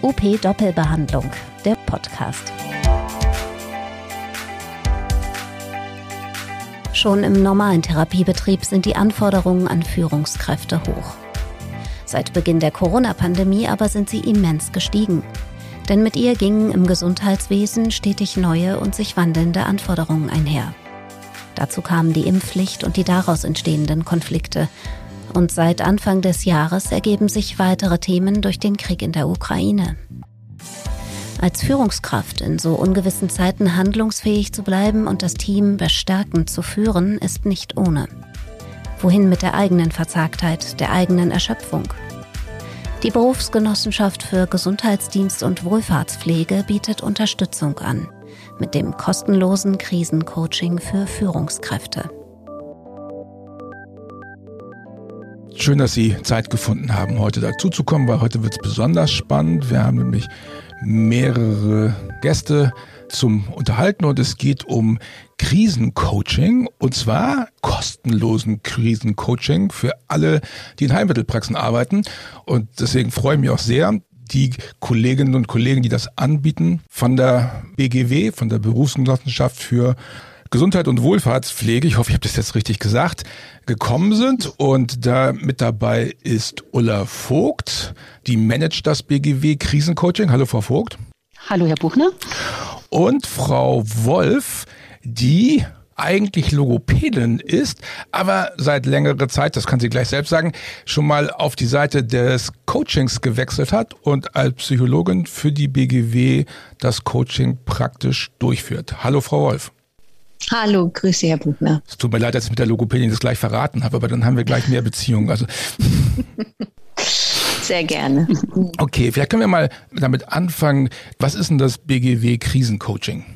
OP Doppelbehandlung, der Podcast. Schon im normalen Therapiebetrieb sind die Anforderungen an Führungskräfte hoch. Seit Beginn der Corona-Pandemie aber sind sie immens gestiegen. Denn mit ihr gingen im Gesundheitswesen stetig neue und sich wandelnde Anforderungen einher. Dazu kamen die Impfpflicht und die daraus entstehenden Konflikte. Und seit Anfang des Jahres ergeben sich weitere Themen durch den Krieg in der Ukraine. Als Führungskraft in so ungewissen Zeiten handlungsfähig zu bleiben und das Team bestärkend zu führen, ist nicht ohne. Wohin mit der eigenen Verzagtheit, der eigenen Erschöpfung? Die Berufsgenossenschaft für Gesundheitsdienst und Wohlfahrtspflege bietet Unterstützung an mit dem kostenlosen Krisencoaching für Führungskräfte. Schön, dass Sie Zeit gefunden haben, heute dazuzukommen, weil heute wird es besonders spannend. Wir haben nämlich mehrere Gäste zum Unterhalten und es geht um Krisencoaching und zwar kostenlosen Krisencoaching für alle, die in Heilmittelpraxen arbeiten. Und deswegen freue ich mich auch sehr, die Kolleginnen und Kollegen, die das anbieten, von der BGW, von der Berufsgenossenschaft für Gesundheit und Wohlfahrtspflege, ich hoffe, ich habe das jetzt richtig gesagt, gekommen sind. Und da mit dabei ist Ulla Vogt, die managt das BGW Krisencoaching. Hallo, Frau Vogt. Hallo, Herr Buchner. Und Frau Wolf, die eigentlich Logopädin ist, aber seit längerer Zeit, das kann sie gleich selbst sagen, schon mal auf die Seite des Coachings gewechselt hat und als Psychologin für die BGW das Coaching praktisch durchführt. Hallo, Frau Wolf. Hallo, grüße Herr Buchner. Es tut mir leid, dass ich mit der Logopädin das gleich verraten habe, aber dann haben wir gleich mehr Beziehungen. Also Sehr gerne. Okay, vielleicht können wir mal damit anfangen. Was ist denn das BGW Krisencoaching?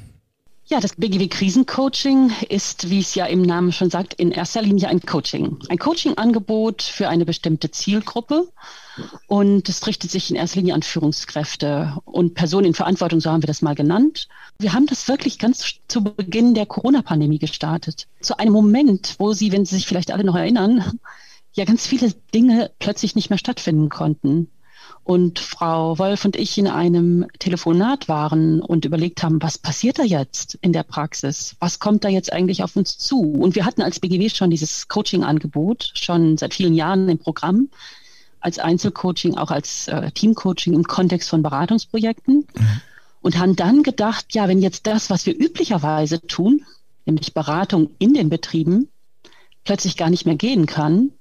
Ja, das BGW Krisencoaching ist, wie es ja im Namen schon sagt, in erster Linie ein Coaching. Ein Coaching-Angebot für eine bestimmte Zielgruppe. Und es richtet sich in erster Linie an Führungskräfte und Personen in Verantwortung, so haben wir das mal genannt. Wir haben das wirklich ganz zu Beginn der Corona-Pandemie gestartet. Zu einem Moment, wo Sie, wenn Sie sich vielleicht alle noch erinnern, ja ganz viele Dinge plötzlich nicht mehr stattfinden konnten und Frau Wolf und ich in einem Telefonat waren und überlegt haben, was passiert da jetzt in der Praxis? Was kommt da jetzt eigentlich auf uns zu? Und wir hatten als BGW schon dieses Coaching-Angebot, schon seit vielen Jahren im Programm, als Einzelcoaching, auch als äh, Teamcoaching im Kontext von Beratungsprojekten. Mhm. Und haben dann gedacht, ja, wenn jetzt das, was wir üblicherweise tun, nämlich Beratung in den Betrieben, plötzlich gar nicht mehr gehen kann,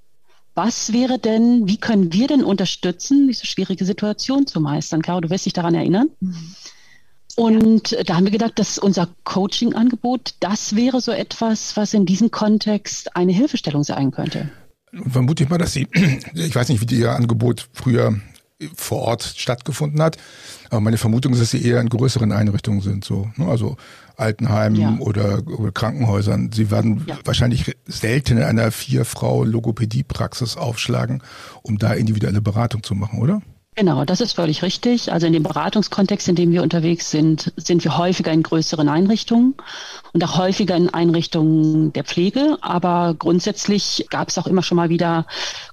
was wäre denn, wie können wir denn unterstützen, diese schwierige Situation zu meistern? Caro, du wirst dich daran erinnern. Mhm. Und ja. da haben wir gedacht, dass unser Coaching-Angebot, das wäre so etwas, was in diesem Kontext eine Hilfestellung sein könnte. Vermute ich mal, dass Sie, ich weiß nicht, wie Ihr Angebot früher vor Ort stattgefunden hat, aber meine Vermutung ist, dass Sie eher in größeren Einrichtungen sind, so, ne? also Altenheimen ja. oder, oder, Krankenhäusern. Sie werden ja. wahrscheinlich selten in einer Vier-Frau-Logopädie-Praxis aufschlagen, um da individuelle Beratung zu machen, oder? Genau, das ist völlig richtig. Also in dem Beratungskontext, in dem wir unterwegs sind, sind wir häufiger in größeren Einrichtungen und auch häufiger in Einrichtungen der Pflege. Aber grundsätzlich gab es auch immer schon mal wieder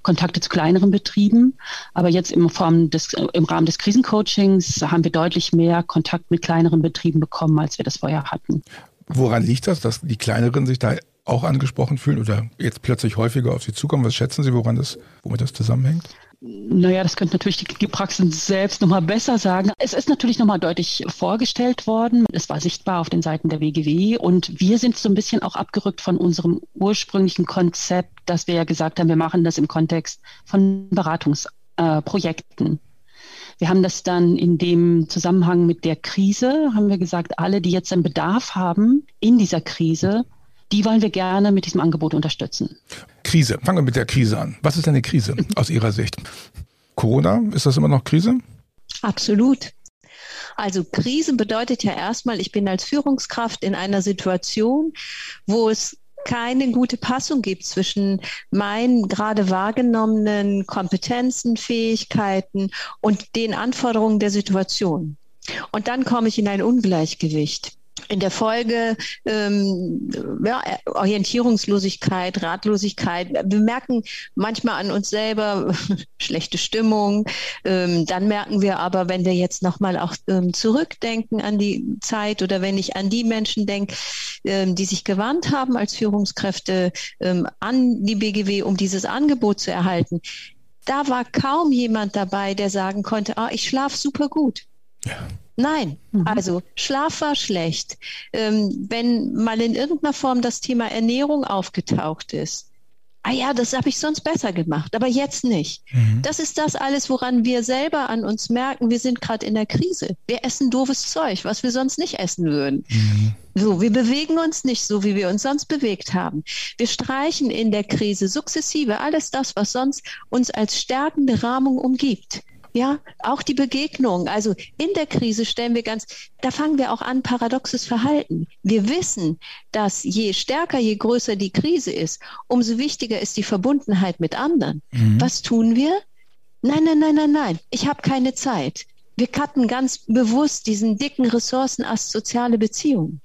Kontakte zu kleineren Betrieben. Aber jetzt im, Form des, im Rahmen des Krisencoachings haben wir deutlich mehr Kontakt mit kleineren Betrieben bekommen, als wir das vorher hatten. Woran liegt das, dass die kleineren sich da auch angesprochen fühlen oder jetzt plötzlich häufiger auf Sie zukommen? Was schätzen Sie, woran das, womit das zusammenhängt? Naja, das könnte natürlich die, die Praxen selbst nochmal besser sagen. Es ist natürlich nochmal deutlich vorgestellt worden. Es war sichtbar auf den Seiten der WGW und wir sind so ein bisschen auch abgerückt von unserem ursprünglichen Konzept, dass wir ja gesagt haben, wir machen das im Kontext von Beratungsprojekten. Äh, wir haben das dann in dem Zusammenhang mit der Krise, haben wir gesagt, alle, die jetzt einen Bedarf haben in dieser Krise, die wollen wir gerne mit diesem Angebot unterstützen. Krise. Fangen wir mit der Krise an. Was ist eine Krise aus Ihrer Sicht? Corona, ist das immer noch Krise? Absolut. Also Krise bedeutet ja erstmal, ich bin als Führungskraft in einer Situation, wo es keine gute Passung gibt zwischen meinen gerade wahrgenommenen Kompetenzen, Fähigkeiten und den Anforderungen der Situation. Und dann komme ich in ein Ungleichgewicht. In der Folge ähm, ja, Orientierungslosigkeit, Ratlosigkeit. Wir merken manchmal an uns selber schlechte Stimmung. Ähm, dann merken wir aber, wenn wir jetzt nochmal auch ähm, zurückdenken an die Zeit oder wenn ich an die Menschen denke, ähm, die sich gewandt haben als Führungskräfte ähm, an die BGW, um dieses Angebot zu erhalten, da war kaum jemand dabei, der sagen konnte, ah, ich schlafe super gut. Ja. Nein, mhm. also Schlaf war schlecht. Ähm, wenn mal in irgendeiner Form das Thema Ernährung aufgetaucht ist, ah ja, das habe ich sonst besser gemacht, aber jetzt nicht. Mhm. Das ist das alles, woran wir selber an uns merken, wir sind gerade in der Krise. Wir essen doofes Zeug, was wir sonst nicht essen würden. Mhm. So, wir bewegen uns nicht so, wie wir uns sonst bewegt haben. Wir streichen in der Krise sukzessive alles das, was sonst uns als stärkende Rahmung umgibt. Ja, auch die Begegnung. Also in der Krise stellen wir ganz, da fangen wir auch an, paradoxes Verhalten. Wir wissen, dass je stärker, je größer die Krise ist, umso wichtiger ist die Verbundenheit mit anderen. Mhm. Was tun wir? Nein, nein, nein, nein, nein. Ich habe keine Zeit. Wir cutten ganz bewusst diesen dicken Ressourcenast soziale Beziehungen.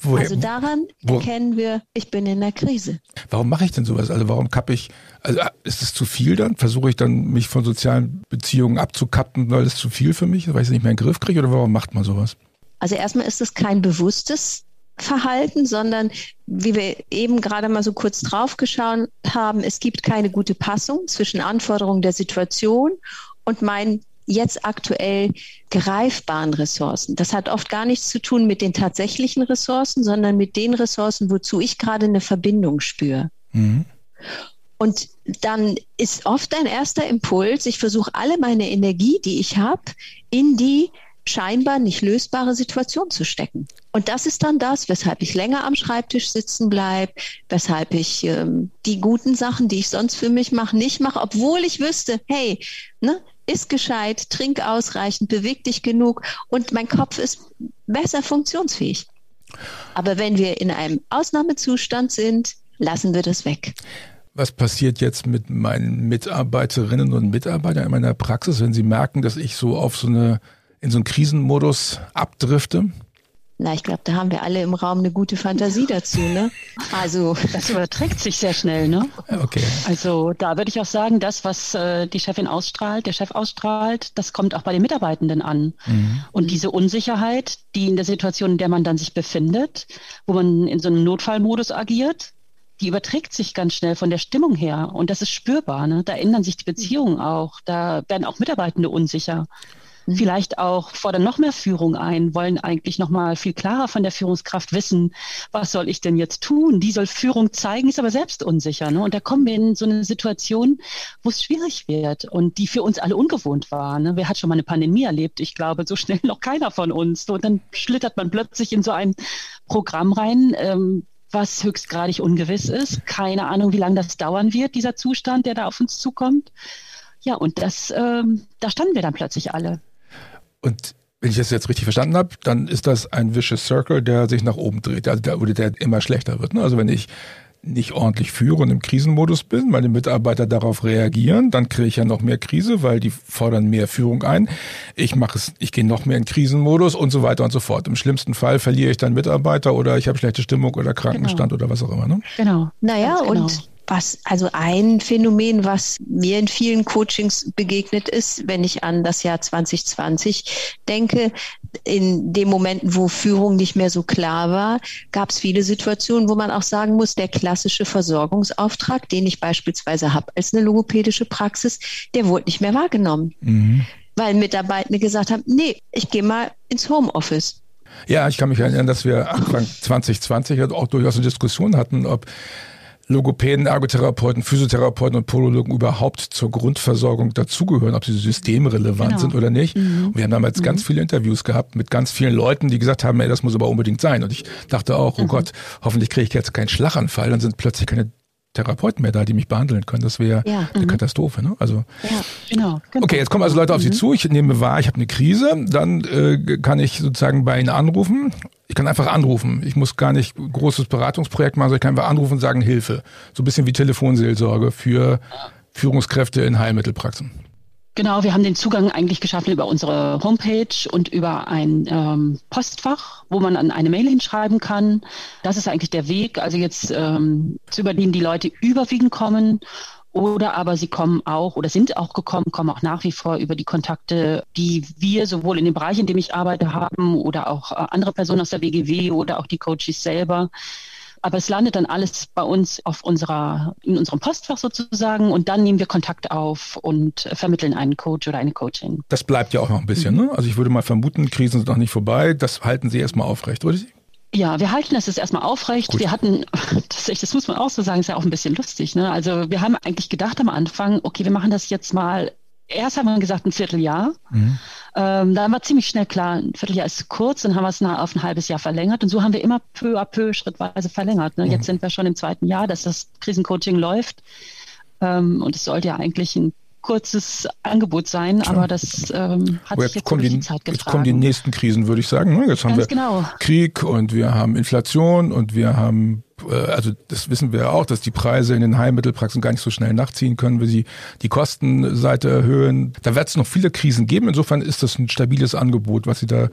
Woher, also daran wo, erkennen wir, ich bin in der Krise. Warum mache ich denn sowas? Also warum kappe ich, also ist es zu viel dann? Versuche ich dann, mich von sozialen Beziehungen abzukappen, weil es zu viel für mich ist, weil ich es nicht mehr in den Griff kriege oder warum macht man sowas? Also erstmal ist es kein bewusstes Verhalten, sondern wie wir eben gerade mal so kurz drauf geschaut haben, es gibt keine gute Passung zwischen Anforderungen der Situation und meinen jetzt aktuell greifbaren Ressourcen. Das hat oft gar nichts zu tun mit den tatsächlichen Ressourcen, sondern mit den Ressourcen, wozu ich gerade eine Verbindung spüre. Mhm. Und dann ist oft ein erster Impuls, ich versuche alle meine Energie, die ich habe, in die scheinbar nicht lösbare Situation zu stecken. Und das ist dann das, weshalb ich länger am Schreibtisch sitzen bleibe, weshalb ich ähm, die guten Sachen, die ich sonst für mich mache, nicht mache, obwohl ich wüsste, hey, ne, iss gescheit, trink ausreichend, beweg dich genug und mein Kopf ist besser funktionsfähig. Aber wenn wir in einem Ausnahmezustand sind, lassen wir das weg. Was passiert jetzt mit meinen Mitarbeiterinnen und Mitarbeitern in meiner Praxis, wenn sie merken, dass ich so auf so eine, in so einen Krisenmodus abdrifte? Na, ich glaube, da haben wir alle im Raum eine gute Fantasie dazu, ne? Also das überträgt sich sehr schnell, ne? Okay. Also da würde ich auch sagen, das, was äh, die Chefin ausstrahlt, der Chef ausstrahlt, das kommt auch bei den Mitarbeitenden an. Mhm. Und diese Unsicherheit, die in der Situation, in der man dann sich befindet, wo man in so einem Notfallmodus agiert, die überträgt sich ganz schnell von der Stimmung her. Und das ist spürbar. Ne? Da ändern sich die Beziehungen auch. Da werden auch Mitarbeitende unsicher. Mhm. vielleicht auch fordern noch mehr Führung ein, wollen eigentlich noch mal viel klarer von der Führungskraft wissen, was soll ich denn jetzt tun? Die soll Führung zeigen, ist aber selbst unsicher. Ne? Und da kommen wir in so eine Situation, wo es schwierig wird und die für uns alle ungewohnt war. Ne? Wer hat schon mal eine Pandemie erlebt? Ich glaube, so schnell noch keiner von uns. Und dann schlittert man plötzlich in so ein Programm rein, ähm, was höchstgradig ungewiss ist. Keine Ahnung, wie lange das dauern wird, dieser Zustand, der da auf uns zukommt. Ja, und das, ähm, da standen wir dann plötzlich alle. Und wenn ich das jetzt richtig verstanden habe, dann ist das ein vicious circle, der sich nach oben dreht, also der, oder der immer schlechter wird. Ne? Also wenn ich nicht ordentlich führe und im Krisenmodus bin, meine Mitarbeiter darauf reagieren, dann kriege ich ja noch mehr Krise, weil die fordern mehr Führung ein. Ich mache es, ich gehe noch mehr in Krisenmodus und so weiter und so fort. Im schlimmsten Fall verliere ich dann Mitarbeiter oder ich habe schlechte Stimmung oder Krankenstand genau. oder was auch immer. Ne? Genau. Naja, genau. und was, also ein Phänomen, was mir in vielen Coachings begegnet ist, wenn ich an das Jahr 2020 denke, in den Momenten, wo Führung nicht mehr so klar war, gab es viele Situationen, wo man auch sagen muss, der klassische Versorgungsauftrag, den ich beispielsweise habe als eine logopädische Praxis, der wurde nicht mehr wahrgenommen. Mhm. Weil Mitarbeitende gesagt haben, nee, ich gehe mal ins Homeoffice. Ja, ich kann mich erinnern, dass wir Anfang 2020 auch durchaus eine Diskussion hatten, ob Logopäden, Ergotherapeuten, Physiotherapeuten und Podologen überhaupt zur Grundversorgung dazugehören, ob sie systemrelevant genau. sind oder nicht. Mhm. Und wir haben damals mhm. ganz viele Interviews gehabt mit ganz vielen Leuten, die gesagt haben, ey, das muss aber unbedingt sein. Und ich dachte auch, oh mhm. Gott, hoffentlich kriege ich jetzt keinen Schlaganfall, dann sind plötzlich keine Therapeuten mehr da, die mich behandeln können. Das wäre ja. eine mhm. Katastrophe. Ne? Also, ja, genau, genau. Okay, jetzt kommen also Leute auf Sie mhm. zu. Ich nehme wahr, ich habe eine Krise. Dann äh, kann ich sozusagen bei Ihnen anrufen. Ich kann einfach anrufen. Ich muss gar nicht großes Beratungsprojekt machen, sondern ich kann einfach anrufen und sagen Hilfe. So ein bisschen wie Telefonseelsorge für Führungskräfte in Heilmittelpraxen. Genau, wir haben den Zugang eigentlich geschaffen über unsere Homepage und über ein ähm, Postfach, wo man an eine Mail hinschreiben kann. Das ist eigentlich der Weg. Also jetzt ähm, zu übernehmen die Leute überwiegend kommen oder aber sie kommen auch oder sind auch gekommen, kommen auch nach wie vor über die Kontakte, die wir sowohl in dem Bereich, in dem ich arbeite, haben oder auch äh, andere Personen aus der BGW oder auch die Coaches selber. Aber es landet dann alles bei uns auf unserer, in unserem Postfach sozusagen und dann nehmen wir Kontakt auf und vermitteln einen Coach oder eine Coachin. Das bleibt ja auch noch ein bisschen, mhm. ne? Also ich würde mal vermuten, Krisen sind noch nicht vorbei. Das halten Sie erstmal aufrecht, oder? Ja, wir halten das jetzt erstmal aufrecht. Gut. Wir hatten, das, das muss man auch so sagen, ist ja auch ein bisschen lustig. Ne? Also wir haben eigentlich gedacht am Anfang, okay, wir machen das jetzt mal erst haben wir gesagt ein Vierteljahr. Mhm. Ähm, dann war ziemlich schnell klar, ein Vierteljahr ist kurz, dann haben wir es auf ein halbes Jahr verlängert und so haben wir immer peu à peu schrittweise verlängert. Ne? Mhm. Jetzt sind wir schon im zweiten Jahr, dass das Krisencoaching läuft ähm, und es sollte ja eigentlich ein kurzes Angebot sein, Klar. aber das ähm, hat sich jetzt, jetzt die, die, Zeit getragen. Jetzt kommen die nächsten Krisen, würde ich sagen. Ne? Jetzt haben Ganz wir genau. Krieg und wir haben Inflation und wir haben also das wissen wir auch, dass die Preise in den Heilmittelpraxen gar nicht so schnell nachziehen können, wenn sie die Kostenseite erhöhen. Da wird es noch viele Krisen geben. Insofern ist das ein stabiles Angebot, was Sie da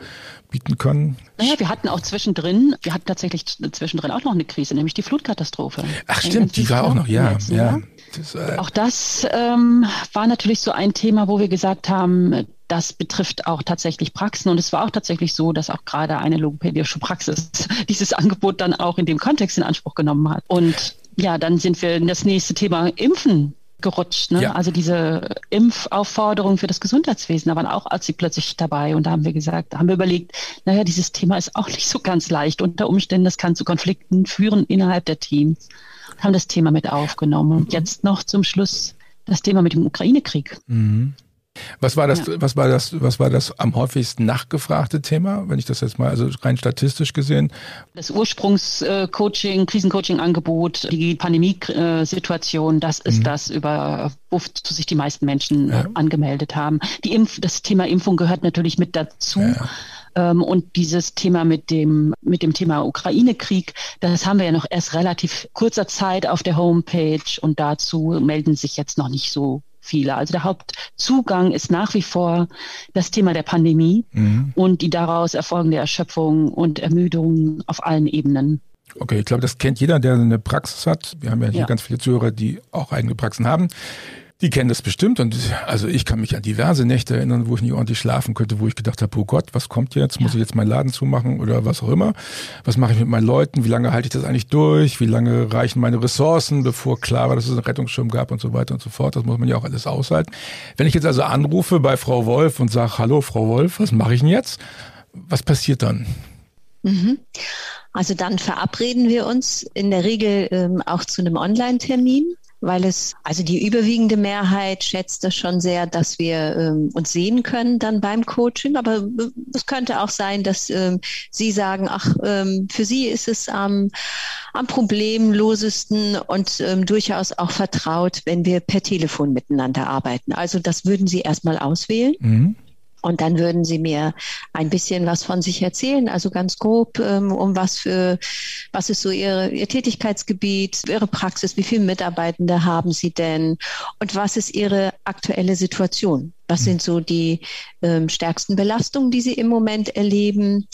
bieten können. Naja, wir hatten auch zwischendrin, wir hatten tatsächlich zwischendrin auch noch eine Krise, nämlich die Flutkatastrophe. Ach stimmt, die war auch noch, ja, ja. Das, äh auch das ähm, war natürlich so ein Thema, wo wir gesagt haben, das betrifft auch tatsächlich Praxen. Und es war auch tatsächlich so, dass auch gerade eine logopädische Praxis dieses Angebot dann auch in dem Kontext in Anspruch genommen hat. Und ja, dann sind wir in das nächste Thema Impfen gerutscht. Ne? Ja. Also diese Impfaufforderung für das Gesundheitswesen, da waren auch Ärzte plötzlich dabei. Und da haben wir gesagt, da haben wir überlegt, naja, dieses Thema ist auch nicht so ganz leicht. Unter Umständen, das kann zu Konflikten führen innerhalb der Teams. Haben das Thema mit aufgenommen. Und jetzt noch zum Schluss das Thema mit dem Ukraine-Krieg. Mhm. Was war das, ja. was war das, was war das am häufigsten nachgefragte Thema, wenn ich das jetzt mal, also rein statistisch gesehen? Das Ursprungscoaching, Krisencoaching-Angebot, die Pandemiesituation, das ist mhm. das, über wozu sich die meisten Menschen ja. angemeldet haben. Die Impf, das Thema Impfung gehört natürlich mit dazu. Ja. Ähm, und dieses Thema mit dem, mit dem Thema Ukraine-Krieg, das haben wir ja noch erst relativ kurzer Zeit auf der Homepage und dazu melden sich jetzt noch nicht so viele. Also der Hauptzugang ist nach wie vor das Thema der Pandemie mhm. und die daraus erfolgende Erschöpfung und Ermüdung auf allen Ebenen. Okay, ich glaube, das kennt jeder, der eine Praxis hat. Wir haben ja hier ja. ganz viele Zuhörer, die auch eigene Praxen haben. Die kennen das bestimmt und also ich kann mich an diverse Nächte erinnern, wo ich nicht ordentlich schlafen könnte, wo ich gedacht habe, oh Gott, was kommt jetzt? Muss ich jetzt meinen Laden zumachen oder was auch immer? Was mache ich mit meinen Leuten? Wie lange halte ich das eigentlich durch? Wie lange reichen meine Ressourcen, bevor klar war, dass es einen Rettungsschirm gab und so weiter und so fort? Das muss man ja auch alles aushalten. Wenn ich jetzt also anrufe bei Frau Wolf und sage, hallo Frau Wolf, was mache ich denn jetzt? Was passiert dann? Mhm. Also dann verabreden wir uns in der Regel ähm, auch zu einem Online-Termin weil es, also die überwiegende Mehrheit schätzt das schon sehr, dass wir ähm, uns sehen können dann beim Coaching. Aber äh, es könnte auch sein, dass ähm, Sie sagen, ach, ähm, für Sie ist es am, am problemlosesten und ähm, durchaus auch vertraut, wenn wir per Telefon miteinander arbeiten. Also das würden Sie erstmal auswählen. Mhm. Und dann würden Sie mir ein bisschen was von sich erzählen, also ganz grob, ähm, um was für, was ist so Ihre, Ihr Tätigkeitsgebiet, Ihre Praxis, wie viele Mitarbeitende haben Sie denn und was ist Ihre aktuelle Situation? Was sind so die ähm, stärksten Belastungen, die Sie im Moment erleben?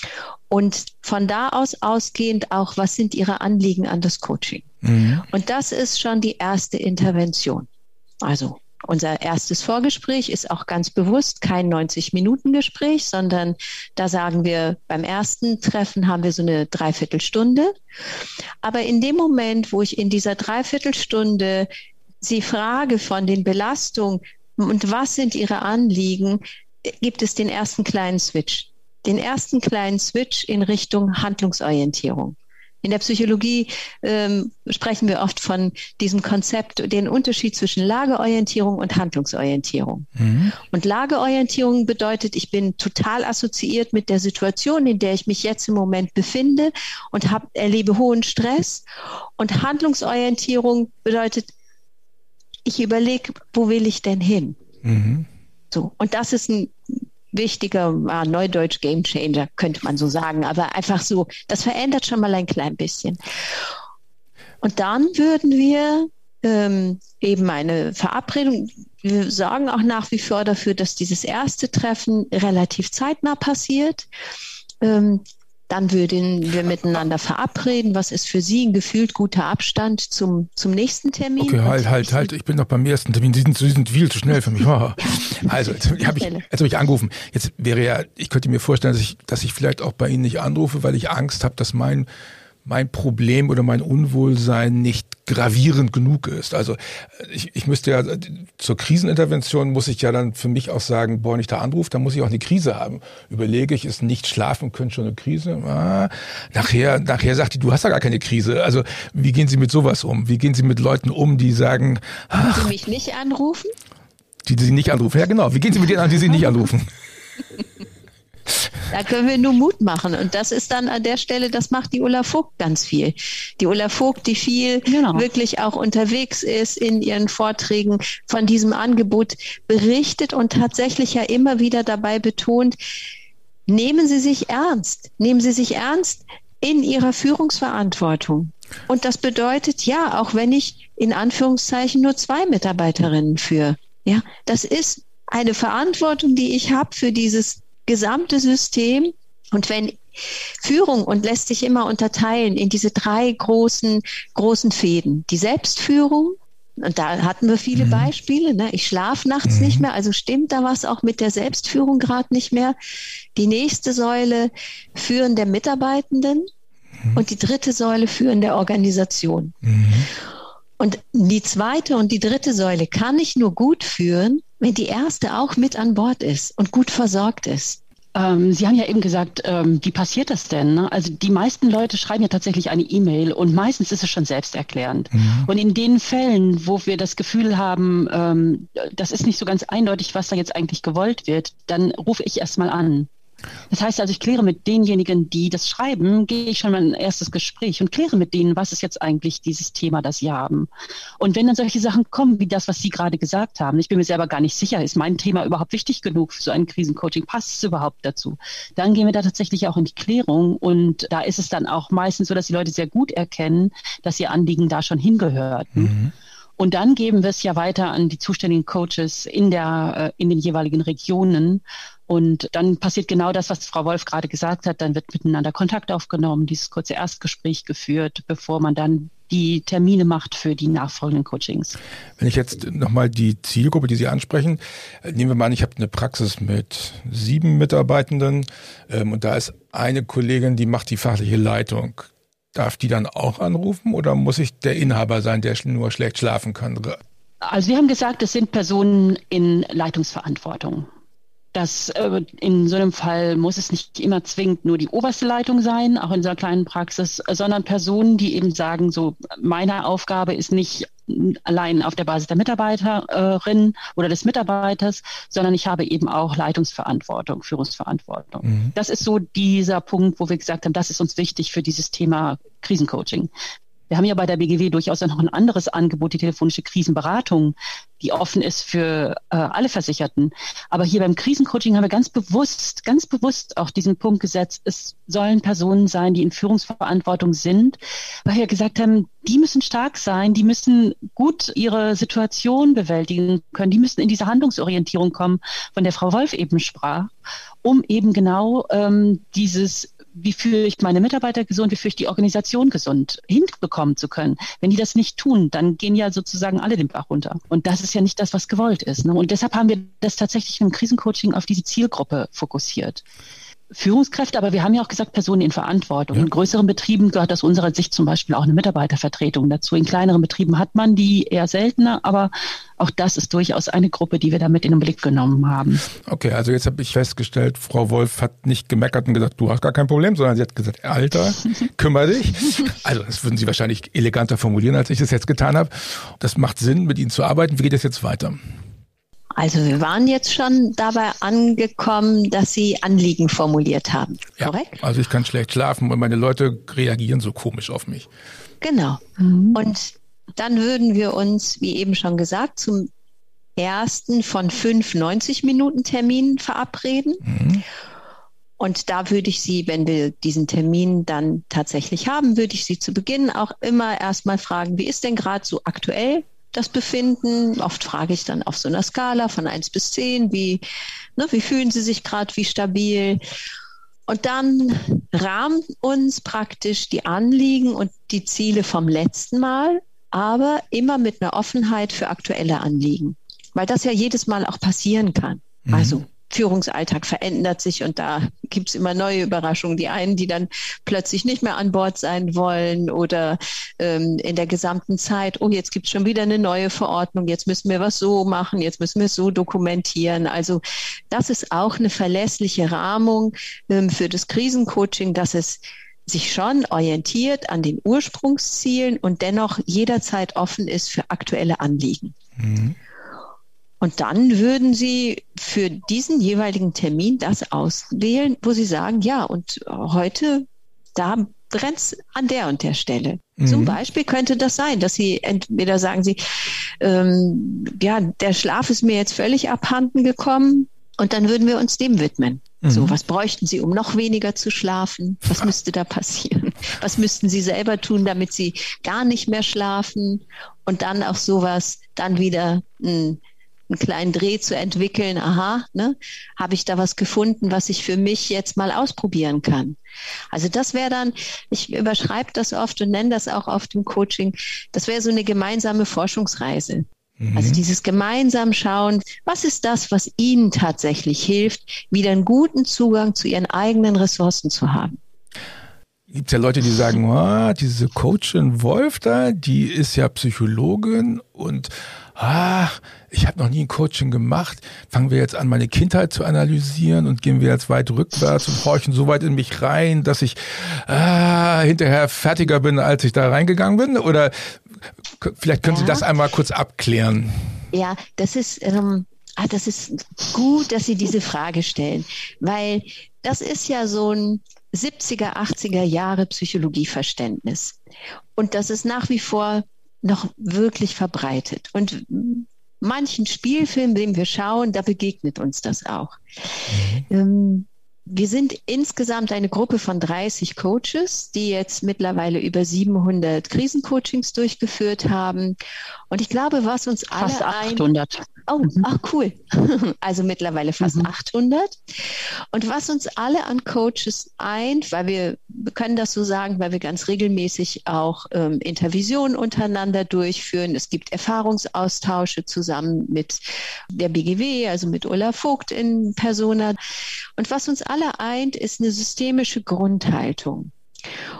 Und von da aus ausgehend auch, was sind Ihre Anliegen an das Coaching? Mhm. Und das ist schon die erste Intervention. Also unser erstes Vorgespräch ist auch ganz bewusst kein 90-Minuten-Gespräch, sondern da sagen wir, beim ersten Treffen haben wir so eine Dreiviertelstunde. Aber in dem Moment, wo ich in dieser Dreiviertelstunde Sie frage von den Belastungen und was sind Ihre Anliegen, gibt es den ersten kleinen Switch. Den ersten kleinen Switch in Richtung Handlungsorientierung. In der Psychologie ähm, sprechen wir oft von diesem Konzept, den Unterschied zwischen Lageorientierung und Handlungsorientierung. Mhm. Und Lageorientierung bedeutet, ich bin total assoziiert mit der Situation, in der ich mich jetzt im Moment befinde und hab, erlebe hohen Stress. Und Handlungsorientierung bedeutet, ich überlege, wo will ich denn hin? Mhm. So. Und das ist ein wichtiger, ah, Neudeutsch Game Changer, könnte man so sagen. Aber einfach so, das verändert schon mal ein klein bisschen. Und dann würden wir ähm, eben eine Verabredung. Wir sorgen auch nach wie vor dafür, dass dieses erste Treffen relativ zeitnah passiert. Ähm, dann würden wir miteinander verabreden. Was ist für Sie ein gefühlt guter Abstand zum, zum nächsten Termin? Okay, halt, halt, halt. Ich bin noch beim ersten Termin. Sie sind, Sie sind viel zu schnell für mich. Oh. Also, jetzt habe ich, jetzt hab ich angerufen. Jetzt wäre ja, ich könnte mir vorstellen, dass ich, dass ich vielleicht auch bei Ihnen nicht anrufe, weil ich Angst habe, dass mein mein Problem oder mein Unwohlsein nicht gravierend genug ist. Also ich, ich müsste ja zur Krisenintervention muss ich ja dann für mich auch sagen, boah, wenn ich da anrufe, dann muss ich auch eine Krise haben. Überlege ich, ist nicht schlafen können schon eine Krise? Ah, nachher, nachher sagt die, du hast ja gar keine Krise. Also wie gehen Sie mit sowas um? Wie gehen Sie mit Leuten um, die sagen, ach, Sie mich nicht anrufen? Die, die Sie nicht anrufen. Ja, genau. Wie gehen Sie mit denen an, die Sie nicht anrufen? Da können wir nur Mut machen. Und das ist dann an der Stelle, das macht die Ulla Vogt ganz viel. Die Ulla Vogt, die viel genau. wirklich auch unterwegs ist in ihren Vorträgen von diesem Angebot berichtet und tatsächlich ja immer wieder dabei betont, nehmen Sie sich ernst. Nehmen Sie sich ernst in Ihrer Führungsverantwortung. Und das bedeutet, ja, auch wenn ich in Anführungszeichen nur zwei Mitarbeiterinnen führe, ja, das ist eine Verantwortung, die ich habe für dieses gesamte System. Und wenn Führung und lässt sich immer unterteilen in diese drei großen, großen Fäden. Die Selbstführung, und da hatten wir viele mhm. Beispiele. Ne? Ich schlafe nachts mhm. nicht mehr, also stimmt da was auch mit der Selbstführung gerade nicht mehr. Die nächste Säule Führen der Mitarbeitenden mhm. und die dritte Säule Führen der Organisation. Mhm. Und die zweite und die dritte Säule kann ich nur gut führen, wenn die erste auch mit an Bord ist und gut versorgt ist. Ähm, Sie haben ja eben gesagt, ähm, wie passiert das denn? Ne? Also die meisten Leute schreiben ja tatsächlich eine E-Mail und meistens ist es schon selbsterklärend. Mhm. Und in den Fällen, wo wir das Gefühl haben, ähm, das ist nicht so ganz eindeutig, was da jetzt eigentlich gewollt wird, dann rufe ich erstmal an. Das heißt also, ich kläre mit denjenigen, die das schreiben, gehe ich schon mal ein erstes Gespräch und kläre mit denen, was ist jetzt eigentlich dieses Thema, das sie haben. Und wenn dann solche Sachen kommen, wie das, was Sie gerade gesagt haben, ich bin mir selber gar nicht sicher, ist mein Thema überhaupt wichtig genug für so ein Krisencoaching? Passt es überhaupt dazu? Dann gehen wir da tatsächlich auch in die Klärung und da ist es dann auch meistens so, dass die Leute sehr gut erkennen, dass ihr Anliegen da schon hingehörten. Mhm. Und dann geben wir es ja weiter an die zuständigen Coaches in der, äh, in den jeweiligen Regionen. Und dann passiert genau das, was Frau Wolf gerade gesagt hat. Dann wird miteinander Kontakt aufgenommen, dieses kurze Erstgespräch geführt, bevor man dann die Termine macht für die nachfolgenden Coachings. Wenn ich jetzt nochmal die Zielgruppe, die Sie ansprechen, äh, nehmen wir mal an, ich habe eine Praxis mit sieben Mitarbeitenden ähm, und da ist eine Kollegin, die macht die fachliche Leitung. Darf die dann auch anrufen oder muss ich der Inhaber sein, der nur schlecht schlafen kann? Also wir haben gesagt, es sind Personen in Leitungsverantwortung dass äh, in so einem Fall muss es nicht immer zwingend nur die oberste Leitung sein, auch in so einer kleinen Praxis, sondern Personen, die eben sagen, so meine Aufgabe ist nicht allein auf der Basis der Mitarbeiterin oder des Mitarbeiters, sondern ich habe eben auch Leitungsverantwortung, Führungsverantwortung. Mhm. Das ist so dieser Punkt, wo wir gesagt haben, das ist uns wichtig für dieses Thema Krisencoaching. Wir haben ja bei der BGW durchaus noch ein anderes Angebot, die telefonische Krisenberatung, die offen ist für äh, alle Versicherten. Aber hier beim Krisencoaching haben wir ganz bewusst, ganz bewusst auch diesen Punkt gesetzt, es sollen Personen sein, die in Führungsverantwortung sind, weil wir gesagt haben, die müssen stark sein, die müssen gut ihre Situation bewältigen können, die müssen in diese Handlungsorientierung kommen, von der Frau Wolf eben sprach, um eben genau ähm, dieses wie führe ich meine Mitarbeiter gesund, wie führe ich die Organisation gesund hinbekommen zu können. Wenn die das nicht tun, dann gehen ja sozusagen alle den Bach runter. Und das ist ja nicht das, was gewollt ist. Ne? Und deshalb haben wir das tatsächlich im Krisencoaching auf diese Zielgruppe fokussiert. Führungskräfte, aber wir haben ja auch gesagt, Personen in Verantwortung. Ja. In größeren Betrieben gehört aus unserer Sicht zum Beispiel auch eine Mitarbeitervertretung dazu. In kleineren Betrieben hat man die eher seltener, aber auch das ist durchaus eine Gruppe, die wir damit in den Blick genommen haben. Okay, also jetzt habe ich festgestellt, Frau Wolf hat nicht gemeckert und gesagt, du hast gar kein Problem, sondern sie hat gesagt, Alter, kümmere dich. Also das würden Sie wahrscheinlich eleganter formulieren, als ich das jetzt getan habe. Das macht Sinn, mit Ihnen zu arbeiten. Wie geht es jetzt weiter? Also wir waren jetzt schon dabei angekommen, dass Sie Anliegen formuliert haben. Ja, korrekt? Also ich kann schlecht schlafen und meine Leute reagieren so komisch auf mich. Genau. Mhm. Und dann würden wir uns, wie eben schon gesagt, zum ersten von fünf 90-Minuten-Terminen verabreden. Mhm. Und da würde ich Sie, wenn wir diesen Termin dann tatsächlich haben, würde ich Sie zu Beginn auch immer erstmal fragen, wie ist denn gerade so aktuell das Befinden. Oft frage ich dann auf so einer Skala von eins bis zehn, wie, ne, wie fühlen Sie sich gerade, wie stabil? Und dann rahmt uns praktisch die Anliegen und die Ziele vom letzten Mal, aber immer mit einer Offenheit für aktuelle Anliegen, weil das ja jedes Mal auch passieren kann. Mhm. Also Führungsalltag verändert sich und da gibt's immer neue Überraschungen. Die einen, die dann plötzlich nicht mehr an Bord sein wollen oder ähm, in der gesamten Zeit, oh, jetzt gibt's schon wieder eine neue Verordnung, jetzt müssen wir was so machen, jetzt müssen wir es so dokumentieren. Also das ist auch eine verlässliche Rahmung ähm, für das Krisencoaching, dass es sich schon orientiert an den Ursprungszielen und dennoch jederzeit offen ist für aktuelle Anliegen. Mhm. Und dann würden Sie für diesen jeweiligen Termin das auswählen, wo Sie sagen, ja, und heute, da brennt an der und der Stelle. Mhm. Zum Beispiel könnte das sein, dass Sie entweder sagen Sie, ähm, ja, der Schlaf ist mir jetzt völlig abhanden gekommen und dann würden wir uns dem widmen. Mhm. So, was bräuchten Sie, um noch weniger zu schlafen? Was müsste da passieren? Was müssten Sie selber tun, damit Sie gar nicht mehr schlafen? Und dann auch sowas, dann wieder ein hm, einen kleinen Dreh zu entwickeln, aha, ne, habe ich da was gefunden, was ich für mich jetzt mal ausprobieren kann. Also das wäre dann, ich überschreibe das oft und nenne das auch oft im Coaching, das wäre so eine gemeinsame Forschungsreise. Mhm. Also dieses gemeinsam schauen, was ist das, was Ihnen tatsächlich hilft, wieder einen guten Zugang zu Ihren eigenen Ressourcen zu haben gibt ja Leute, die sagen, oh, diese Coachin Wolf da, die ist ja Psychologin und ah, ich habe noch nie ein Coaching gemacht. Fangen wir jetzt an, meine Kindheit zu analysieren und gehen wir jetzt weit rückwärts und horchen so weit in mich rein, dass ich ah, hinterher fertiger bin, als ich da reingegangen bin? Oder vielleicht können ja. Sie das einmal kurz abklären. Ja, das ist, ähm, ah, das ist gut, dass Sie diese Frage stellen, weil das ist ja so ein 70er, 80er Jahre Psychologieverständnis. Und das ist nach wie vor noch wirklich verbreitet. Und manchen Spielfilmen, den wir schauen, da begegnet uns das auch. Mhm. Ähm, wir sind insgesamt eine Gruppe von 30 Coaches, die jetzt mittlerweile über 700 Krisencoachings durchgeführt haben. Und ich glaube, was uns alle fast 800. Ein, oh, mhm. ach cool. Also mittlerweile fast mhm. 800. Und was uns alle an Coaches eint, weil wir, wir können das so sagen, weil wir ganz regelmäßig auch ähm, Intervisionen untereinander durchführen. Es gibt Erfahrungsaustausche zusammen mit der BGW, also mit Ulla Vogt in Persona. Und was uns alle eint, ist eine systemische Grundhaltung.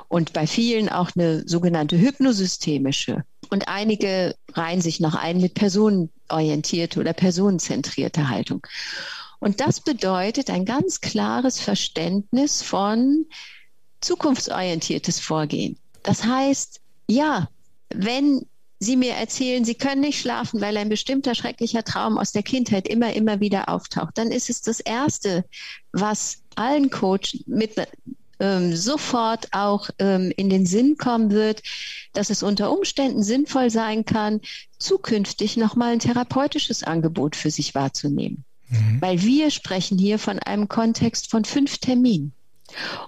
Und bei vielen auch eine sogenannte hypnosystemische. Und einige reihen sich noch ein mit personenorientierte oder personenzentrierte Haltung. Und das bedeutet ein ganz klares Verständnis von zukunftsorientiertes Vorgehen. Das heißt, ja, wenn Sie mir erzählen, Sie können nicht schlafen, weil ein bestimmter schrecklicher Traum aus der Kindheit immer, immer wieder auftaucht, dann ist es das Erste, was allen Coach mit ähm, sofort auch ähm, in den Sinn kommen wird, dass es unter Umständen sinnvoll sein kann, zukünftig nochmal ein therapeutisches Angebot für sich wahrzunehmen. Mhm. Weil wir sprechen hier von einem Kontext von fünf Terminen.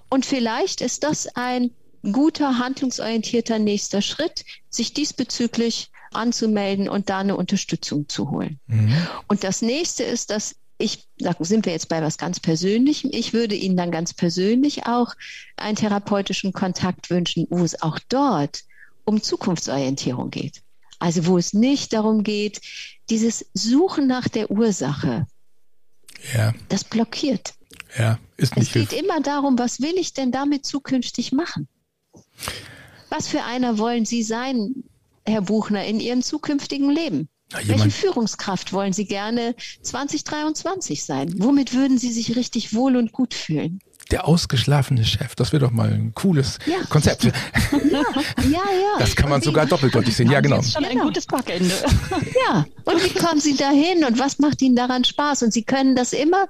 Und vielleicht ist das ein guter, handlungsorientierter nächster Schritt, sich diesbezüglich anzumelden und da eine Unterstützung zu holen. Mhm. Und das nächste ist, dass ich, da sind wir jetzt bei was ganz Persönlichem. Ich würde Ihnen dann ganz persönlich auch einen therapeutischen Kontakt wünschen, wo es auch dort um Zukunftsorientierung geht. Also wo es nicht darum geht, dieses Suchen nach der Ursache. Ja. Das blockiert. Ja, ist nicht. Es geht immer darum, was will ich denn damit zukünftig machen? Was für einer wollen Sie sein, Herr Buchner, in Ihrem zukünftigen Leben? Ja, Welche Führungskraft wollen Sie gerne 2023 sein? Womit würden Sie sich richtig wohl und gut fühlen? Der ausgeschlafene Chef, das wäre doch mal ein cooles ja. Konzept. Ja, ja, ja. Das kann man und sogar doppeldeutig sehen. Ja, genau. Das ist schon ein genau. gutes Backende. Ja, und wie kommen Sie dahin und was macht Ihnen daran Spaß? Und Sie können das immer,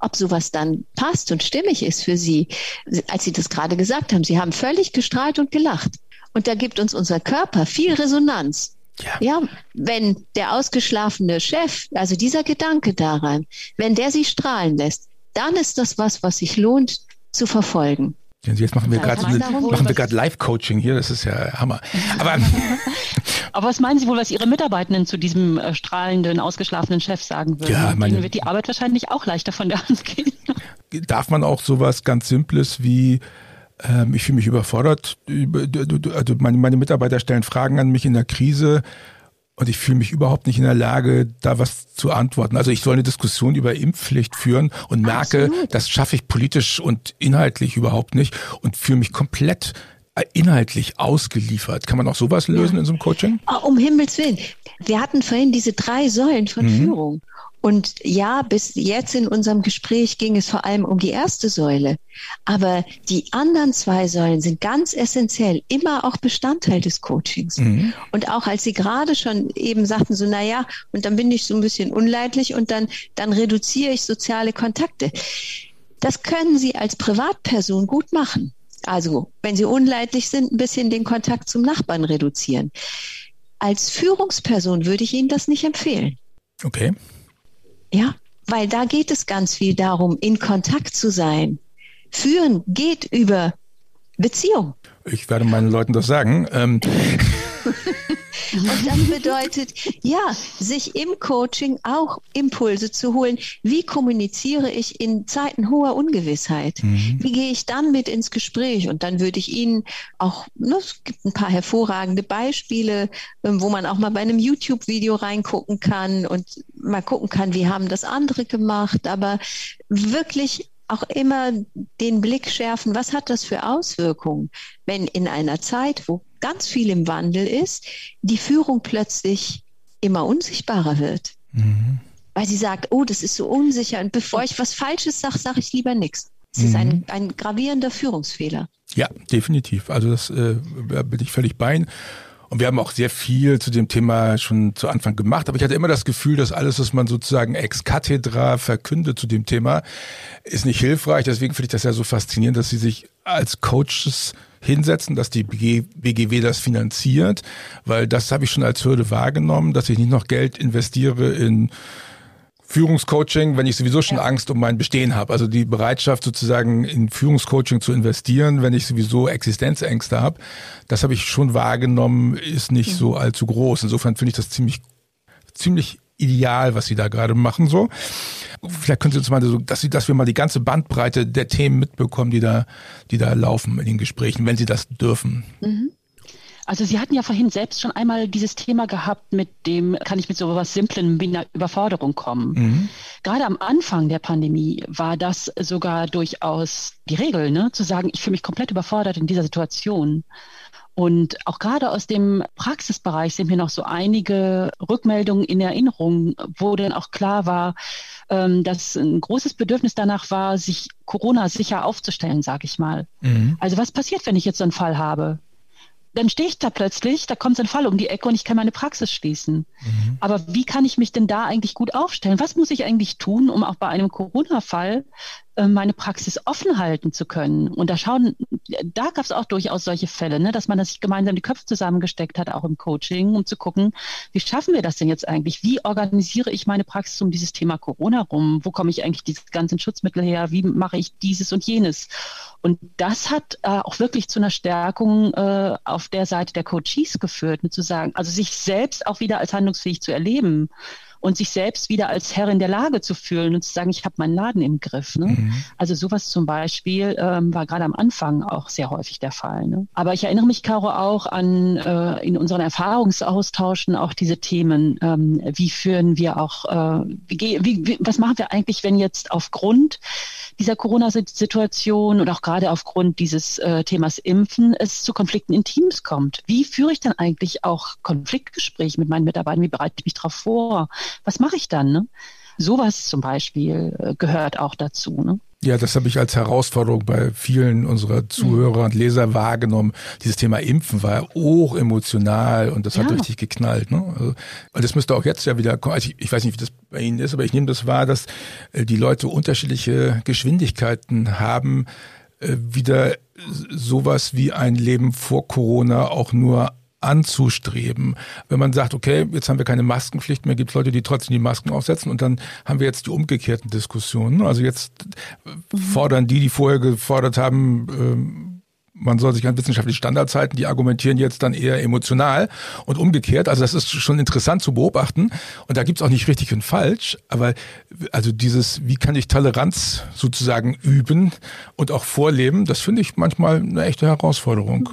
ob sowas dann passt und stimmig ist für Sie, als Sie das gerade gesagt haben, Sie haben völlig gestrahlt und gelacht. Und da gibt uns unser Körper viel Resonanz. Ja. ja, wenn der ausgeschlafene Chef, also dieser Gedanke daran, wenn der sie strahlen lässt, dann ist das was, was sich lohnt zu verfolgen. Jetzt machen wir gerade machen wir gerade Live-Coaching hier, das ist ja Hammer. Aber, Aber was meinen Sie wohl, was Ihre Mitarbeitenden zu diesem äh, strahlenden, ausgeschlafenen Chef sagen würden? Ja, meine, Denen wird die Arbeit wahrscheinlich auch leichter von der Hand gehen. Darf man auch sowas ganz Simples wie ähm, ich fühle mich überfordert. Also meine, meine Mitarbeiter stellen Fragen an mich in der Krise und ich fühle mich überhaupt nicht in der Lage, da was zu antworten. Also ich soll eine Diskussion über Impfpflicht führen und merke, Absolut. das schaffe ich politisch und inhaltlich überhaupt nicht und fühle mich komplett äh, inhaltlich ausgeliefert. Kann man auch sowas lösen ja. in so einem Coaching? Oh, um Himmels Willen. Wir hatten vorhin diese drei Säulen von mhm. Führung. Und ja, bis jetzt in unserem Gespräch ging es vor allem um die erste Säule. Aber die anderen zwei Säulen sind ganz essentiell, immer auch Bestandteil des Coachings. Mhm. Und auch als Sie gerade schon eben sagten, so, na ja, und dann bin ich so ein bisschen unleidlich und dann, dann reduziere ich soziale Kontakte. Das können Sie als Privatperson gut machen. Also, wenn Sie unleidlich sind, ein bisschen den Kontakt zum Nachbarn reduzieren. Als Führungsperson würde ich Ihnen das nicht empfehlen. Okay. Ja, weil da geht es ganz viel darum, in Kontakt zu sein. Führen geht über Beziehung. Ich werde meinen Leuten das sagen. Ähm. Und das bedeutet, ja, sich im Coaching auch Impulse zu holen. Wie kommuniziere ich in Zeiten hoher Ungewissheit? Mhm. Wie gehe ich dann mit ins Gespräch? Und dann würde ich Ihnen auch, ne, es gibt ein paar hervorragende Beispiele, ähm, wo man auch mal bei einem YouTube-Video reingucken kann und mal gucken kann, wie haben das andere gemacht. Aber wirklich auch immer den Blick schärfen, was hat das für Auswirkungen, wenn in einer Zeit, wo ganz viel im Wandel ist, die Führung plötzlich immer unsichtbarer wird. Mhm. Weil sie sagt, oh, das ist so unsicher und bevor ich was Falsches sage, sage ich lieber nichts. Das mhm. ist ein, ein gravierender Führungsfehler. Ja, definitiv. Also das äh, bin ich völlig bei. Und wir haben auch sehr viel zu dem Thema schon zu Anfang gemacht. Aber ich hatte immer das Gefühl, dass alles, was man sozusagen ex cathedra verkündet zu dem Thema, ist nicht hilfreich. Deswegen finde ich das ja so faszinierend, dass Sie sich als Coaches hinsetzen, dass die BGW das finanziert, weil das habe ich schon als Hürde wahrgenommen, dass ich nicht noch Geld investiere in Führungscoaching, wenn ich sowieso schon ja. Angst um mein Bestehen habe. Also die Bereitschaft sozusagen in Führungscoaching zu investieren, wenn ich sowieso Existenzängste habe, das habe ich schon wahrgenommen, ist nicht mhm. so allzu groß. Insofern finde ich das ziemlich, ziemlich ideal, was Sie da gerade machen so. Vielleicht können Sie uns mal so, dass Sie, dass wir mal die ganze Bandbreite der Themen mitbekommen, die da, die da laufen in den Gesprächen, wenn Sie das dürfen. Mhm. Also Sie hatten ja vorhin selbst schon einmal dieses Thema gehabt, mit dem kann ich mit so etwas Simplen wie einer Überforderung kommen. Mhm. Gerade am Anfang der Pandemie war das sogar durchaus die Regel, ne? zu sagen, ich fühle mich komplett überfordert in dieser Situation. Und auch gerade aus dem Praxisbereich sind mir noch so einige Rückmeldungen in Erinnerung, wo dann auch klar war, ähm, dass ein großes Bedürfnis danach war, sich Corona sicher aufzustellen, sage ich mal. Mhm. Also was passiert, wenn ich jetzt so einen Fall habe? Dann stehe ich da plötzlich, da kommt so ein Fall um die Ecke und ich kann meine Praxis schließen. Mhm. Aber wie kann ich mich denn da eigentlich gut aufstellen? Was muss ich eigentlich tun, um auch bei einem Corona-Fall meine Praxis offen halten zu können. Und da schauen, da gab es auch durchaus solche Fälle, ne, dass man sich gemeinsam die Köpfe zusammengesteckt hat, auch im Coaching, um zu gucken, wie schaffen wir das denn jetzt eigentlich? Wie organisiere ich meine Praxis um dieses Thema Corona rum? Wo komme ich eigentlich diese ganzen Schutzmittel her? Wie mache ich dieses und jenes? Und das hat äh, auch wirklich zu einer Stärkung äh, auf der Seite der Coaches geführt, mit zu sagen, also sich selbst auch wieder als handlungsfähig zu erleben und sich selbst wieder als Herrin der Lage zu fühlen und zu sagen, ich habe meinen Laden im Griff. Ne? Mhm. Also sowas zum Beispiel ähm, war gerade am Anfang auch sehr häufig der Fall. Ne? Aber ich erinnere mich, Caro, auch an äh, in unseren Erfahrungsaustauschen auch diese Themen. Ähm, wie führen wir auch, äh, wie, wie, was machen wir eigentlich, wenn jetzt aufgrund dieser Corona-Situation und auch gerade aufgrund dieses äh, Themas Impfen es zu Konflikten in Teams kommt? Wie führe ich dann eigentlich auch Konfliktgespräche mit meinen Mitarbeitern? Wie bereite ich mich darauf vor? Was mache ich dann? Ne? Sowas zum Beispiel äh, gehört auch dazu. Ne? Ja, das habe ich als Herausforderung bei vielen unserer Zuhörer und Leser wahrgenommen. Dieses Thema Impfen war hoch emotional und das ja. hat richtig geknallt. Ne? Also, das müsste auch jetzt ja wieder kommen. Also ich, ich, weiß nicht, wie das bei Ihnen ist, aber ich nehme das wahr, dass äh, die Leute unterschiedliche Geschwindigkeiten haben, äh, wieder sowas wie ein Leben vor Corona auch nur anzustreben. Wenn man sagt, okay, jetzt haben wir keine Maskenpflicht mehr, gibt es Leute, die trotzdem die Masken aufsetzen und dann haben wir jetzt die umgekehrten Diskussionen. Also jetzt fordern die, die vorher gefordert haben, ähm, man soll sich an wissenschaftliche Standards halten, die argumentieren jetzt dann eher emotional und umgekehrt. Also das ist schon interessant zu beobachten. Und da gibt's auch nicht richtig und falsch, aber also dieses, wie kann ich Toleranz sozusagen üben und auch vorleben, das finde ich manchmal eine echte Herausforderung.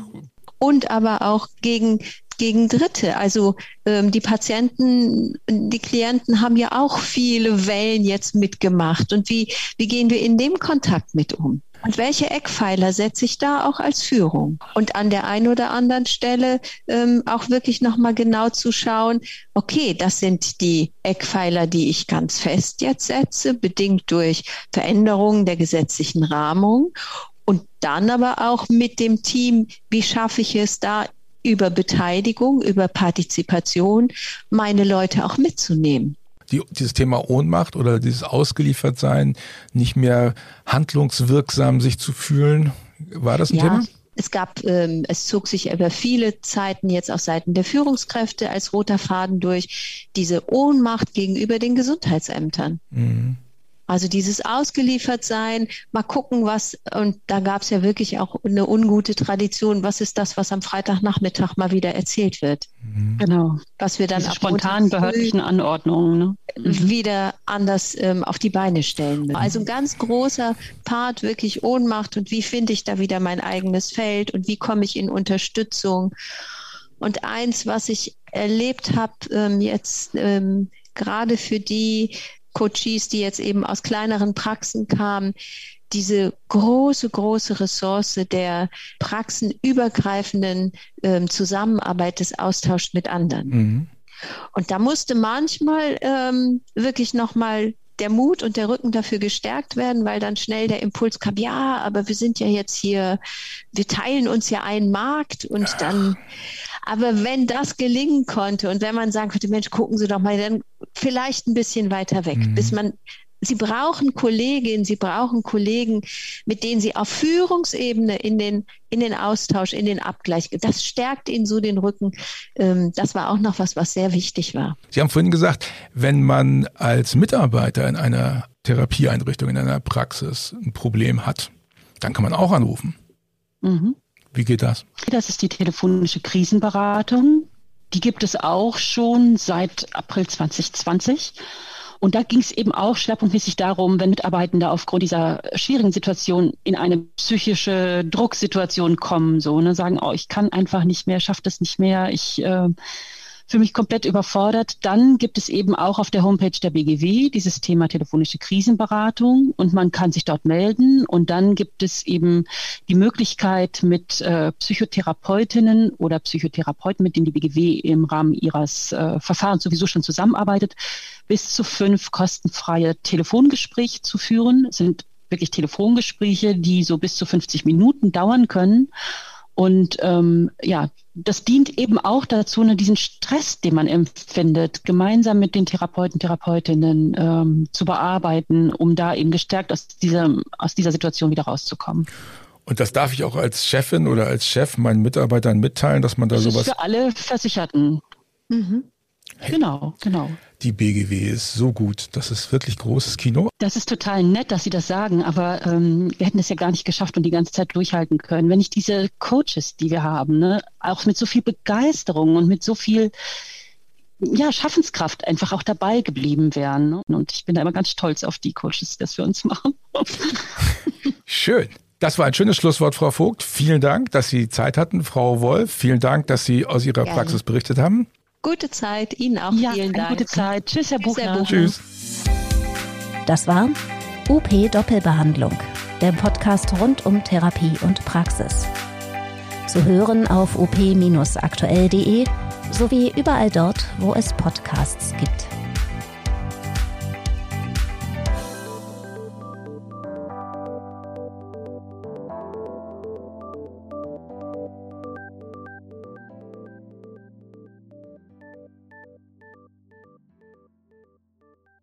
Und aber auch gegen gegen Dritte. Also ähm, die Patienten, die Klienten haben ja auch viele Wellen jetzt mitgemacht. Und wie, wie gehen wir in dem Kontakt mit um? Und welche Eckpfeiler setze ich da auch als Führung? Und an der einen oder anderen Stelle ähm, auch wirklich nochmal genau zu schauen, okay, das sind die Eckpfeiler, die ich ganz fest jetzt setze, bedingt durch Veränderungen der gesetzlichen Rahmung. Und dann aber auch mit dem Team, wie schaffe ich es da über Beteiligung, über Partizipation, meine Leute auch mitzunehmen die, dieses Thema Ohnmacht oder dieses Ausgeliefertsein, nicht mehr handlungswirksam sich zu fühlen. War das ein ja. Thema? Es gab, ähm, es zog sich über viele Zeiten jetzt auf Seiten der Führungskräfte als roter Faden durch diese Ohnmacht gegenüber den Gesundheitsämtern. Mhm. Also dieses Ausgeliefertsein, mal gucken, was, und da gab es ja wirklich auch eine ungute Tradition, was ist das, was am Freitagnachmittag mal wieder erzählt wird. Mhm. Genau. Was wir dann Diese spontanen behördlichen Anordnungen ne? Mhm. wieder anders ähm, auf die Beine stellen müssen. Also ein ganz großer Part wirklich Ohnmacht und wie finde ich da wieder mein eigenes Feld und wie komme ich in Unterstützung. Und eins, was ich erlebt habe ähm, jetzt ähm, gerade für die, Coaches, die jetzt eben aus kleineren Praxen kamen, diese große, große Ressource der praxenübergreifenden ähm, Zusammenarbeit des Austauschs mit anderen. Mhm. Und da musste manchmal ähm, wirklich nochmal der Mut und der Rücken dafür gestärkt werden, weil dann schnell der Impuls kam, ja, aber wir sind ja jetzt hier, wir teilen uns ja einen Markt und dann, aber wenn das gelingen konnte und wenn man sagen könnte, Mensch, gucken Sie doch mal, dann vielleicht ein bisschen weiter weg, mhm. bis man Sie brauchen Kolleginnen, Sie brauchen Kollegen, mit denen Sie auf Führungsebene in den, in den Austausch, in den Abgleich, das stärkt Ihnen so den Rücken. Ähm, das war auch noch was, was sehr wichtig war. Sie haben vorhin gesagt, wenn man als Mitarbeiter in einer Therapieeinrichtung, in einer Praxis ein Problem hat, dann kann man auch anrufen. Mhm. Wie geht das? Das ist die telefonische Krisenberatung. Die gibt es auch schon seit April 2020. Und da ging es eben auch schwerpunktmäßig darum, wenn Mitarbeitende aufgrund dieser schwierigen Situation in eine psychische Drucksituation kommen, so ne, sagen, oh, ich kann einfach nicht mehr, schafft es nicht mehr, ich äh, für mich komplett überfordert. Dann gibt es eben auch auf der Homepage der BGW dieses Thema telefonische Krisenberatung und man kann sich dort melden und dann gibt es eben die Möglichkeit mit äh, Psychotherapeutinnen oder Psychotherapeuten, mit denen die BGW im Rahmen ihres äh, Verfahrens sowieso schon zusammenarbeitet, bis zu fünf kostenfreie Telefongespräche zu führen. Es sind wirklich Telefongespräche, die so bis zu 50 Minuten dauern können. Und ähm, ja, das dient eben auch dazu, ne, diesen Stress, den man empfindet, gemeinsam mit den Therapeuten, Therapeutinnen ähm, zu bearbeiten, um da eben gestärkt aus dieser, aus dieser Situation wieder rauszukommen. Und das darf ich auch als Chefin oder als Chef meinen Mitarbeitern mitteilen, dass man da das sowas. Ist für alle Versicherten. Mhm. Hey, genau, genau. Die BGW ist so gut. Das ist wirklich großes Kino. Das ist total nett, dass Sie das sagen, aber ähm, wir hätten es ja gar nicht geschafft und die ganze Zeit durchhalten können. Wenn nicht diese Coaches, die wir haben, ne, auch mit so viel Begeisterung und mit so viel ja, Schaffenskraft einfach auch dabei geblieben wären. Ne? Und ich bin da immer ganz stolz auf die Coaches, die das für uns machen. Schön. Das war ein schönes Schlusswort, Frau Vogt. Vielen Dank, dass Sie Zeit hatten. Frau Wolf, vielen Dank, dass Sie aus Ihrer Gerne. Praxis berichtet haben. Gute Zeit, Ihnen auch. Ja, vielen Dank. Gute Zeit. Tschüss, Herr Buchner. Herr Buchner. Tschüss. Das war UP Doppelbehandlung, der Podcast rund um Therapie und Praxis. Zu hören auf op-aktuell.de sowie überall dort, wo es Podcasts gibt.